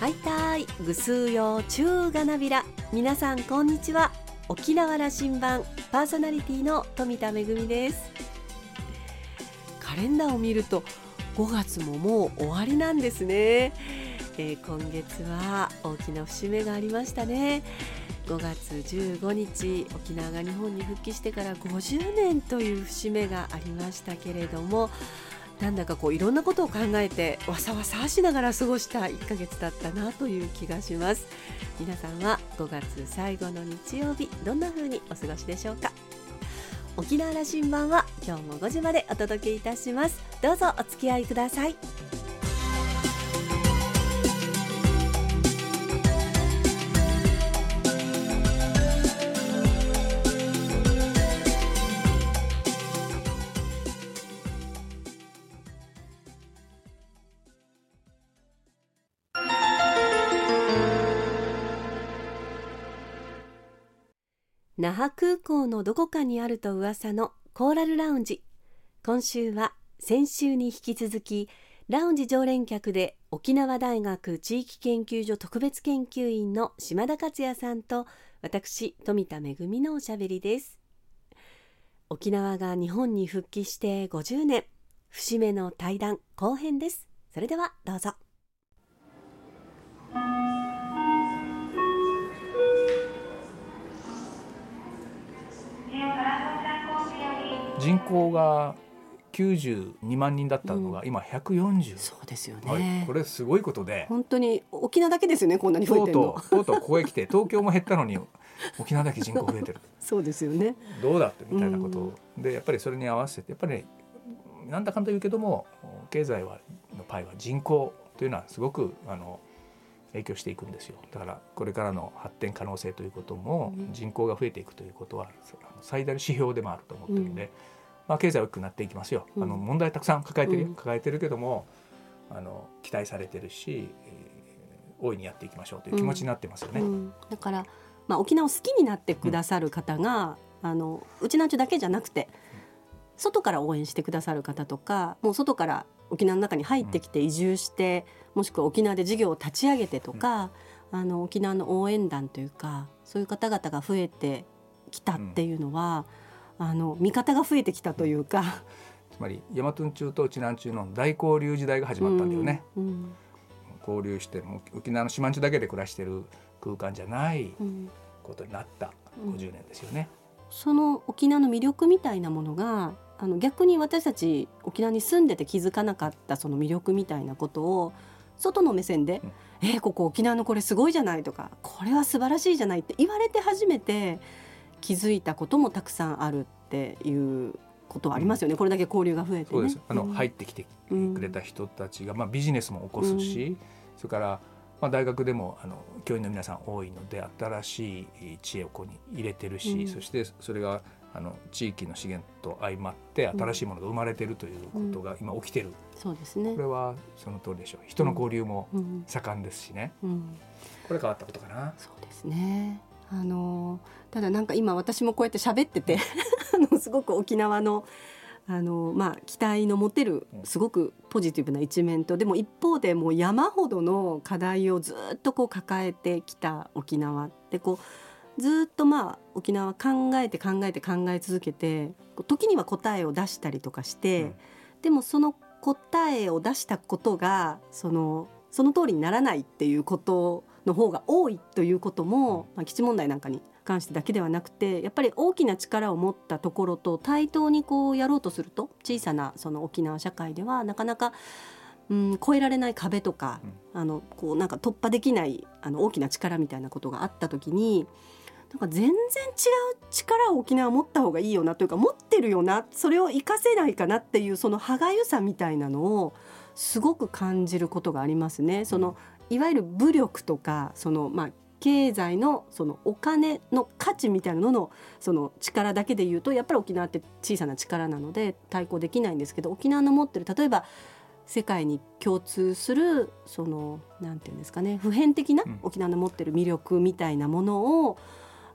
はいたい。ぐすうよちゅうがなびら。皆さんこんにちは。沖縄羅針盤パーソナリティの富田恵です。カレンダーを見ると5月ももう終わりなんですね、えー、今月は大きな節目がありましたね。5月15日沖縄が日本に復帰してから50年という節目がありましたけれどもなんだかこういろんなことを考えてわさわさしながら過ごした1ヶ月だったなという気がします。皆さんは5月最後の日曜日どんな風にお過ごしでしょうか？沖縄羅針盤は今日も5時までお届けいたします。どうぞお付き合いください。空港のどこかにあると噂のコーラルラウンジ。今週は先週に引き続きラウンジ常連客で沖縄大学地域研究所特別研究員の島田克也さんと私富田恵のおしゃべりです。沖縄が日本に復帰して50年。節目の対談後編です。それではどうぞ。人口が92万人だったのが、今140そうですよね、はい、これすごいことで。本当に沖縄だけですよねこんなに増えてるの。とうとうここへ来て東京も減ったのに沖縄だけ人口増えてる。そうですよね。どうだってみたいなこと、うん、でやっぱりそれに合わせてやっぱり、ね、なんだかんだ言うけども経済はのパイは人口というのはすごくあの影響していくんですよ。だからこれからの発展可能性ということも人口が増えていくということは最大の指標でもあると思ってるんで、うん、まあ、経済は大きくなっていきますよ、あの問題たくさん抱えてる、抱えてるけどもあの期待されてるし、えー、大いにやっていきましょうという気持ちになってますよね。だから、まあ、沖縄を好きになってくださる方が、あのうちなんちゅだけじゃなくて外から応援してくださる方とかもう外から沖縄の中に入ってきて移住して、もしくは沖縄で事業を立ち上げてとか、あの沖縄の応援団というかそういう方々が増えてきたっていうのは、あの味方が増えてきたというか。つまり大和中と知南中の大交流時代が始まったんだよね。うんうん、交流しても沖縄の島中だけで暮らしてる空間じゃないことになった50年ですよね。その沖縄の魅力みたいなものがあの逆に私たち沖縄に住んでて気づかなかったその魅力みたいなことを外の目線で「うん、えー、ここ沖縄のこれすごいじゃない」とか「これは素晴らしいじゃない」って言われて初めて気づいたこともたくさんあるっていうことはありますよね、うん、これだけ交流が増えて、ね、そうです。あの、うん、入ってきてくれた人たちが、まあ、ビジネスも起こすし、それからまあ、大学でもあの教員の皆さん多いので新しい知恵をここに入れてるし、うん、そしてそれがあの地域の資源と相まって新しいものが生まれてるということが今起きてる、うん、そうですね。これはその通りでしょう。人の交流も盛んですしね、これ変わったことかな。そうですねあのただなんか今私もこうやって喋ってて あのすごく沖縄のあのまあ、期待の持てるすごくポジティブな一面とでも一方でもう山ほどの課題をずっとこう抱えてきた沖縄ってこうずっとまあ沖縄考えて考えて考え続けて時には答えを出したりとかして、うん、でもその答えを出したことがそのその通りにならないっていうことの方が多いということも、まあ、基地問題なんかに関してだけではなくてやっぱり大きな力を持ったところと対等にこうやろうとすると小さなその沖縄社会ではなかなかうん、越えられない壁とか、うん、あのこうなんか突破できないあの大きな力みたいなことがあった時になんか全然違う力を沖縄持った方がいいよなというか持ってるよなそれを活かせないかなっていうその歯がゆさみたいなのをすごく感じることがありますね。そのいわゆる武力とかその、まあ、経済のそのお金の価値みたいなののその力だけで言うとやっぱり沖縄って小さな力なので対抗できないんですけど沖縄の持ってる例えば世界に共通するそのなんていうんですかね普遍的な沖縄の持ってる魅力みたいなものを、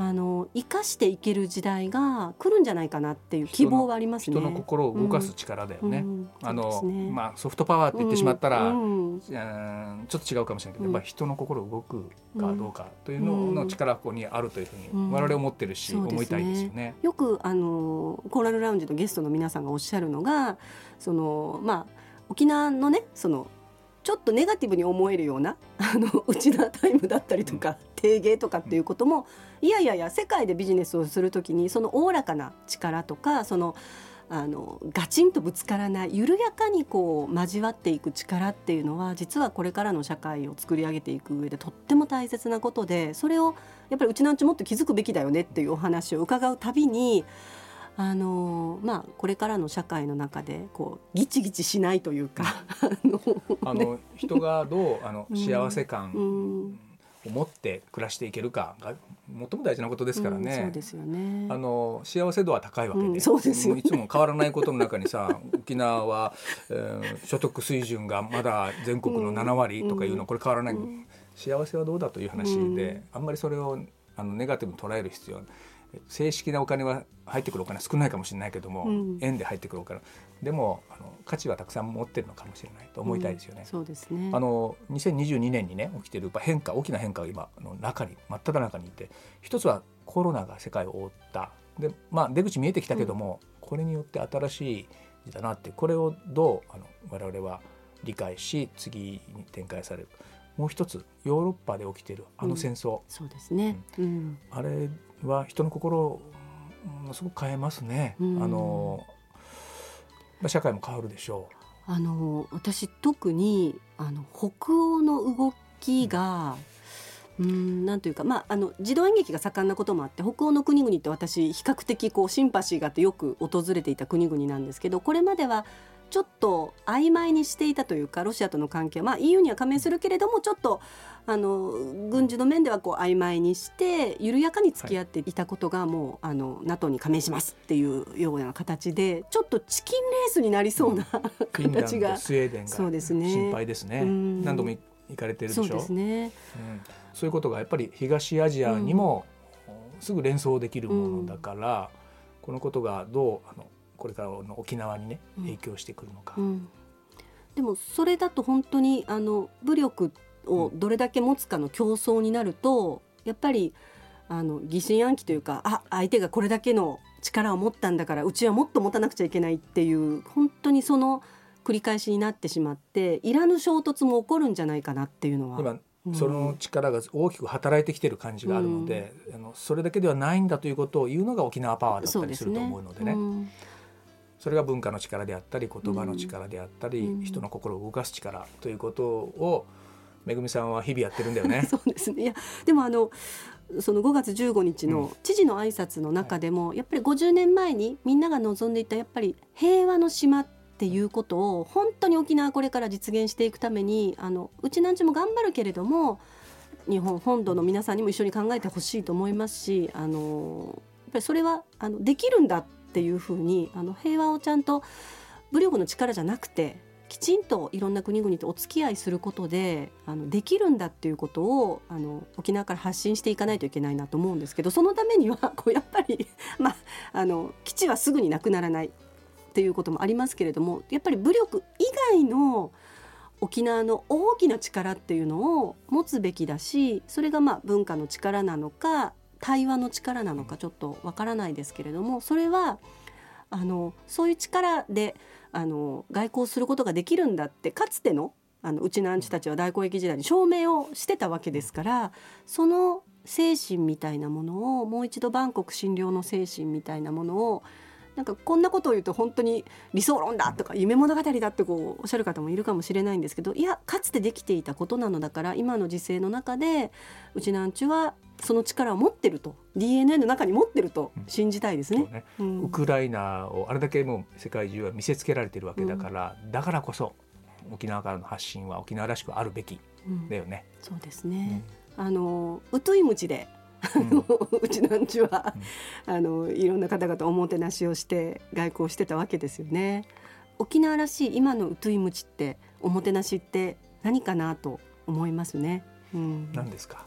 あの生かしていける時代が来るんじゃないかなっていう希望はありますね。人の心を動かす力だよね。うん。うんあの、ね。まあソフトパワーって言ってしまったら、ううん。んちょっと違うかもしれないけど、うん。やっぱり人の心動くかどうかというのの力がここにあるというふううん。に我々思ってるし、思いたいですよね。よくあのコーラルラウンジのゲストの皆さんがおっしゃるのがそのまあ沖縄のねそのちょっとネガティブに思えるような あのうちなタイムだったりとか、定芸とかっていうこともいやいやいや世界でビジネスをするときにそのおおらかな力とかそのあのガチンとぶつからない緩やかにこう交わっていく力っていうのは実はこれからの社会を作り上げていく上でとっても大切なことでそれをやっぱりうちなんちもっと気づくべきだよねっていうお話を伺うたびにあのまあこれからの社会の中でこうギチギチしないというか あのあの人がどうあのうん。幸せ感うん。を持って暮らしていけるかが最も大事なことですからうんそうね。ですよね。あの幸せ度は高いわけで、うんそうですよね。もいつも変わらないことの中にさ沖縄は、えー所得水準がまだ全国の7割とかいうの、うん。これ変わらない、うん。幸せはどうだという話で、うん。あんまりそれをあのネガティブに捉える必要は正式なお金は入ってくるお金は少ないかもしれないけども、うん円で入ってくるお金でもあの価値はたくさん持ってるのかもしれないと思いたいですよね。そうですね。あの2022年にね起きてる変化大きな変化が今の中に真っ只中にいて一つはコロナが世界を覆ったで、まあ、出口見えてきたけども、これによって新しい時だなってこれをどうあの我々は理解し次に展開されるもう一つヨーロッパで起きてるあの戦争、そうですね。うん。あれは人の心をものすごく変えますね。うん。あのまあ社会も変わるでしょあの私特にあの北欧の動きが、うん、なんというか、まあ、あの児童演劇が盛んなこともあって北欧の国々って私比較的こうシンパシーがあってよく訪れていた国々なんですけどこれまではちょっと曖昧にしていたというかロシアとの関係は、まあ、EU には加盟するけれどもちょっとあの軍事の面ではこう曖昧にして緩やかに付き合っていたことがもう、あの NATO に加盟しますっていうような形でちょっとチキンレースになりそうな、う。フィンランド形がスウェーデンがそうですね心配ですね。うん何度も行かれてるでしょ？そうですね。うんそういうことがやっぱり東アジアにも、すぐ連想できるものだから、このことがどうあのこれからの沖縄にねうん影響してくるのか。うん、でもそれだと本当にあの武力をどれだけ持つかの競争になるとやっぱりあの疑心暗鬼というかあ相手がこれだけの力を持ったんだからうちはもっと持たなくちゃいけないっていう本当にその繰り返しになってしまっていらぬ衝突も起こるんじゃないかなっていうのは。今うんその力が大きく働いてきてる感じがあるので、あのそれだけではないんだということを言うのが沖縄パワーだったりすると思うのでね。うんそれが文化の力であったり言葉の力であったり、うん。人の心を動かす力ということをめぐみさんは日々やってるんだよね。そうですね。いやでもあのその5月15日うん。の知事の挨拶の中でも、やっぱり50年前にみんなが望んでいたやっぱり平和の島っていうことを本当に沖縄これから実現していくためにあのうちなんちも頑張るけれども日本本土の皆さんにも一緒に考えてほしいと思いますしあのやっぱりそれはあのできるんだってっていうふうにあの平和をちゃんと武力の力じゃなくてきちんといろんな国々とお付き合いすることであのできるんだっていうことをあの沖縄から発信していかないといけないなと思うんですけどそのためには こうやっぱり、まあ、あの基地はすぐになくならないっていうこともありますけれどもやっぱり武力以外の沖縄の大きな力っていうのを持つべきだしそれがまあ文化の力なのか対話の力なのかちょっとわからないですけれどもそれはあのそういう力であの外交することができるんだってかつてのあのうちのアンチたちは大交易時代に証明をしてたわけですからその精神みたいなものをもう一度万国診療の精神みたいなものをなんかこんなことを言うと本当に理想論だとか夢物語だってこうおっしゃる方もいるかもしれないんですけどいやかつてできていたことなのだから今の時勢の中でうちなんちゅはその力を持ってると DNA の中に持ってると信じたいですね。そうねうん。ウクライナをあれだけもう世界中は見せつけられてるわけだから、だからこそ沖縄からの発信は沖縄らしくあるべきうん。だよね。そうですね。あのうといむちで、うちなんちは、あのいろんな方々おもてなしをして外交してたわけですよね。沖縄らしい今のうといむちっておもてなしって何かなと思いますね。うん、何ですか？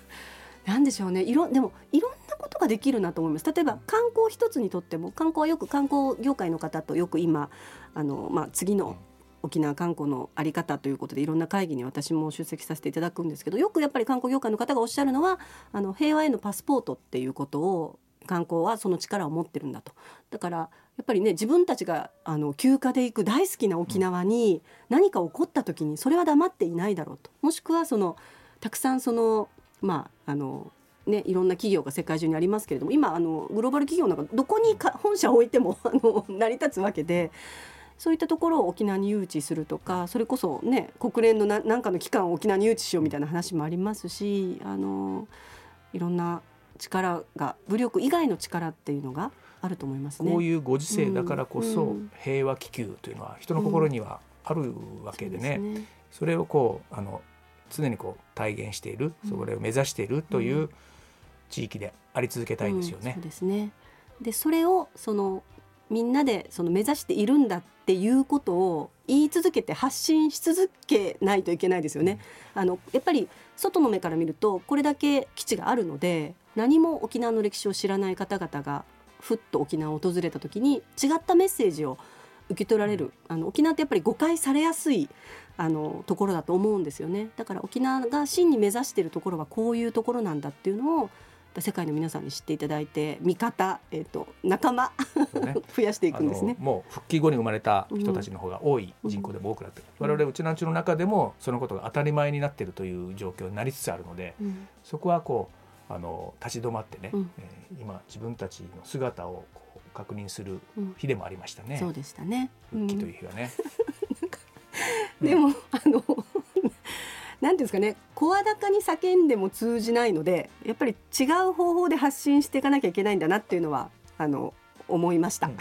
なんでしょうね。いろでもいろんなかできるなと思います例えば観光一つにとっても観光はよく観光業界の方とよく今あの、まあ、次の沖縄観光の在り方ということでいろんな会議に私も出席させていただくんですけどよくやっぱり観光業界の方がおっしゃるのはあの平和へのパスポートっていうことを観光はその力を持ってるんだと。だからやっぱりね自分たちがあの休暇で行く大好きな沖縄に何か起こった時にそれは黙っていないだろうと。もしくはそのたくさんそのまああのね、いろんな企業が世界中にありますけれども今あのグローバル企業なんかどこにか本社を置いてもあの成り立つわけでそういったところを沖縄に誘致するとかそれこそね国連のななんかの機関を沖縄に誘致しようみたいな話もありますしあのいろんな力が武力以外の力っていうのがあると思いますね。こういうご時世だからこそ、平和気球というのは人の心にはあるわけでね。うんそでね、それをこうあの常にこう体現している、それを目指しているという地域であり続けたいですよね。そうですね。でそれをそのみんなでその目指しているんだっていうことを言い続けて発信し続けないといけないですよね。あのやっぱり外の目から見るとこれだけ基地があるので何も沖縄の歴史を知らない方々がふっと沖縄を訪れた時に違ったメッセージを受け取られる。あの沖縄ってやっぱり誤解されやすいあのところだと思うんですよね。だから沖縄が真に目指しているところはこういうところなんだっていうのを世界の皆さんに知っていただいて味方、えーと、仲間、ね、増やしていくんですね。もう復帰後に生まれた人たちの方が多い人口でも多くなってる、うん、我々うちなんちの中でもそのことが当たり前になっているという状況になりつつあるので、うん、そこはこうあの立ち止まってね、うん、えー、今自分たちの姿を確認する日でもありましたね。そうでしたね。復帰という日はね、でもあのなんていうんですかね声高に叫んでも通じないのでやっぱり違う方法で発信していかなきゃいけないんだなっていうのはあの思いました、うん、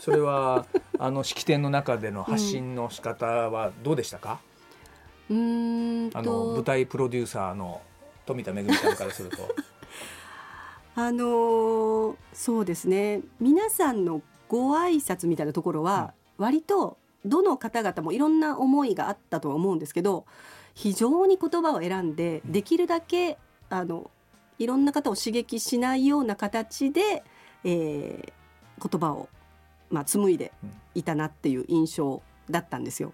それは あの式典の中での発信の仕方はどうでしたか、うん、あの舞台プロデューサーの富田恵さんからすると。あのー、そうですね。皆さんのご挨拶みたいなところは割とどの方々もいろんな思いがあったとは思うんですけど非常に言葉を選んでできるだけあのいろんな方を刺激しないような形で、えー、言葉を、まあ、紡いでいたなっていう印象だったんですよ。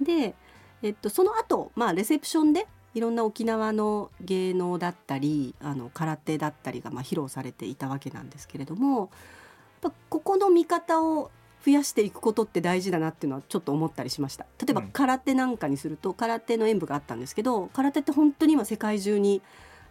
で、えっと、その後、まあレセプションでいろんな沖縄の芸能だったりあの空手だったりがまあ披露されていたわけなんですけれどもここの見方を増やしていくことって大事だなっていうのはちょっと思ったりしました。例えば空手なんかにすると、空手の演舞があったんですけど空手って本当に今世界中に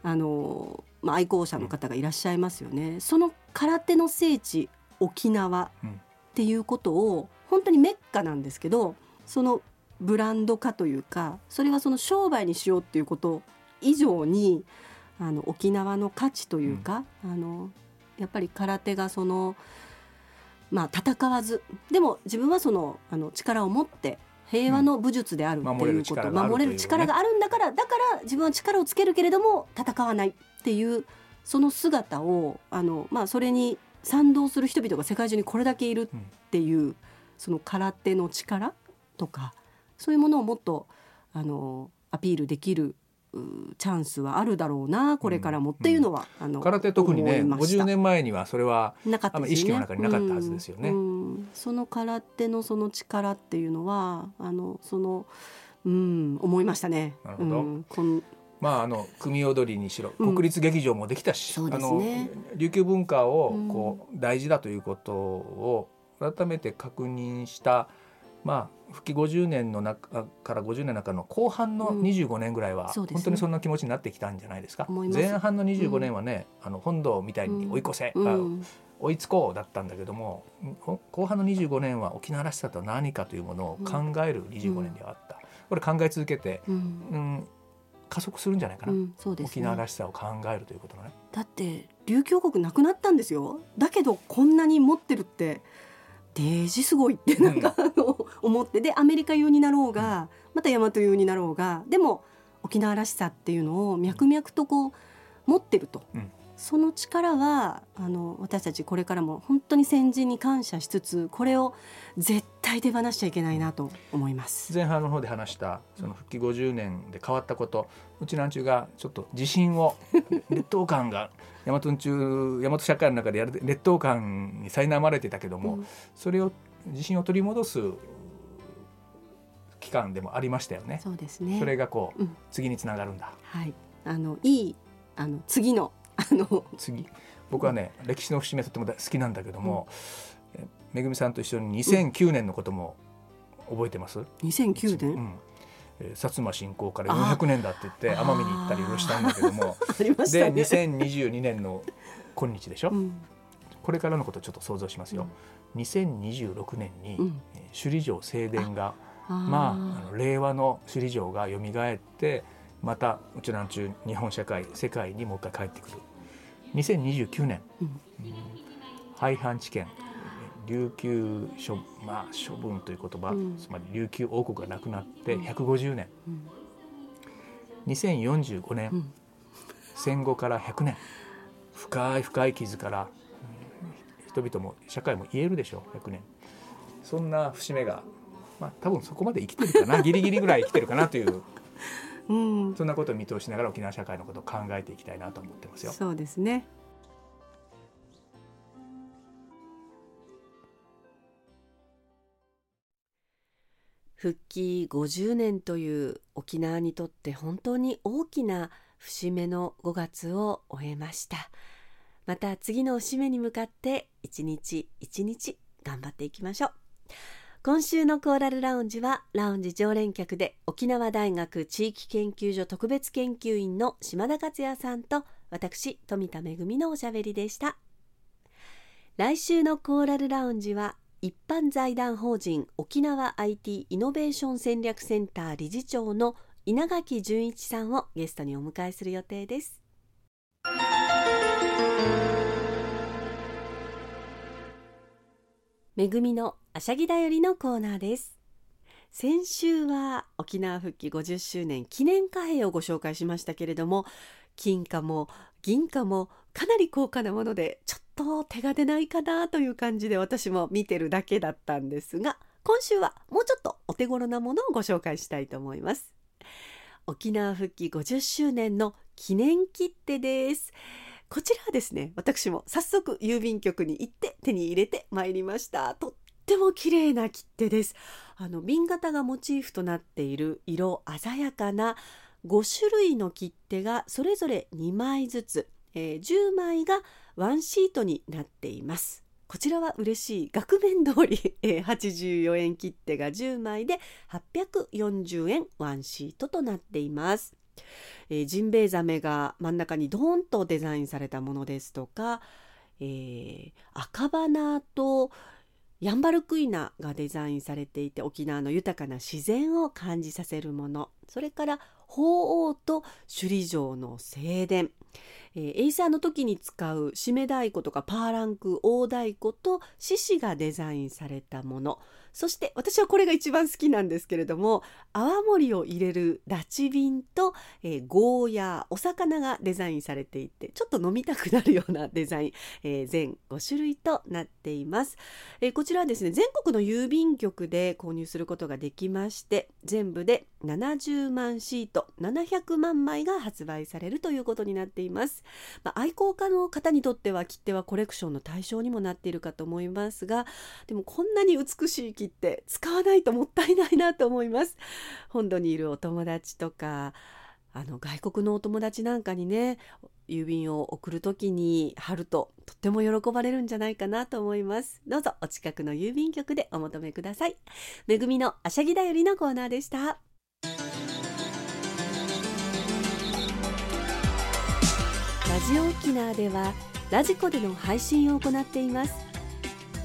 あの、まあ、愛好者の方がいらっしゃいますよね、その空手の聖地沖縄っていうことを本当にメッカなんですけどそのブランド化というかそれはその商売にしようっていうこと以上にあの沖縄の価値というか、うん、あのやっぱり空手がそのまあ、戦わず。でも自分はそのあの力を持って平和の武術であるっていうこと、うん、守れる力があるんだからだから自分は力をつけるけれども戦わないっていうその姿をあの、まあ、それに賛同する人々が世界中にこれだけいるっていう、うん、その空手の力とかそういうものをもっとあのアピールできるチャンスはあるだろうなこれからもっていうのは、うん、あの空手特にね50年前にはそれはなかった、ね、意識の中になかったはずですよね。うん。うん、その空手のその力っていうのはあのそのうん思いましたね。なるほど、こん。まあ、あの組踊りにしろ国立劇場もできたし、うんね、あの琉球文化をこう大事だということを改めて確認した、まあ、復帰50年の中から50年の中の後半の25年ぐらいは、本当にそんな気持ちになってきたんじゃないですか？前半の25年はね、あの本堂みたいに追い越せ、追いつこうだったんだけども後半の25年は沖縄らしさとは何かというものを考える25年ではあった。これ考え続けて、うん。加速するんじゃないかな、うんね、沖縄らしさを考えるということがね。だって琉球国なくなったんですよ。だけどこんなに持ってるってデージすごいってなんか、あの思って。でアメリカ用になろうがまた大和用になろうがでも沖縄らしさっていうのを脈々とこう持ってると、うん、その力はあの私たちこれからも本当に先人に感謝しつつこれを絶対対手放しちゃいけないなと思います前半の方で話したその復帰50年で変わったことうちなんちゅうがちょっと自信を劣等感が大和中大和社会の中でやる劣等感に苛まれてたけども、うん、それを自信を取り戻す期間でもありましたよね。そうですね。それがこう、うん、次につながるんだ。はい。あのいいあの次のあの次。僕はね、歴史の節目とても好きなんだけども、うん、めぐみさんと一緒に2009年のことも覚えてます？2009年。うん。薩摩侵攻から400年だって言って奄美に行ったりいろいろしたんだけども。で2022年の今日でしょ、うん、これからのことをちょっと想像しますよ、うん、2026年に、うん、首里城正殿がまああの令和の首里城が蘇ってまたうちなんちゅう日本社会世界にもう一回帰ってくる。2029年、うん、廃藩置県。琉球処,、まあ、処分という言葉、うん、つまり琉球王国がなくなって150年、うん、2045年、うん、戦後から100年。深い深い傷から人々も社会も言えるでしょう。100年。そんな節目がまあ多分そこまで生きてるかな。ギリギリぐらい生きてるかなという、うん、そんなことを見通しながら沖縄社会のことを考えていきたいなと思ってますよ。そうですね。復帰50年という沖縄にとって本当に大きな節目の5月を終えました。また次の節目に向かって一日一日頑張っていきましょう今週のコーラルラウンジはラウンジ常連客で沖縄大学地域研究所特別研究員の島田克也さんと私富田恵のおしゃべりでした。来週のコーラルラウンジは一般財団法人沖縄 IT イノベーション戦略センター理事長の稲垣淳一さんをゲストにお迎えする予定です。めぐみのあしゃぎだよりのコーナーです。先週は沖縄復帰50周年記念貨幣をご紹介しましたけれども金貨も銀貨もかなり高価なものでちょっと手が出ないかなという感じで私も見てるだけだったんですが今週はもうちょっとお手頃なものをご紹介したいと思います。沖縄復帰50周年の記念切手です。こちらはですね私も早速郵便局に行って手に入れてまいりました。とっても綺麗な切手です。あの瓶型がモチーフとなっている色鮮やかな5種類の切手がそれぞれ2枚ずつ、えー、10枚がワンシートになっています。こちらは嬉しい額面通り、えー、84円切手が10枚で840円ワンシートとなっています、えー、ジンベエザメが真ん中にドーンとデザインされたものですとか、えー、赤花とヤンバルクイナがデザインされていて沖縄の豊かな自然を感じさせるもの。それから鳳凰と首里城の正殿、えー、エイサーの時に使う締め太鼓とかパーランク大太鼓と獅子がデザインされたもの。そして私はこれが一番好きなんですけれども泡盛を入れるラチ瓶と、えー、ゴーヤーお魚がデザインされていてちょっと飲みたくなるようなデザイン、えー、全5種類となっています、えー、こちらはですね全国の郵便局で購入することができまして全部で70万シート700万枚が発売されるということになっています、まあ、愛好家の方にとっては切手はコレクションの対象にもなっているかと思いますがでもこんなに美しい切って使わないともったいないなと思います。本土にいるお友達とかあの外国のお友達なんかにね郵便を送る時に貼るととっても喜ばれるんじゃないかなと思います。どうぞお近くの郵便局でお求めください。めぐみのあしゃぎだよりのコーナーでした。ラジオ沖縄ではラジコでの配信を行っています。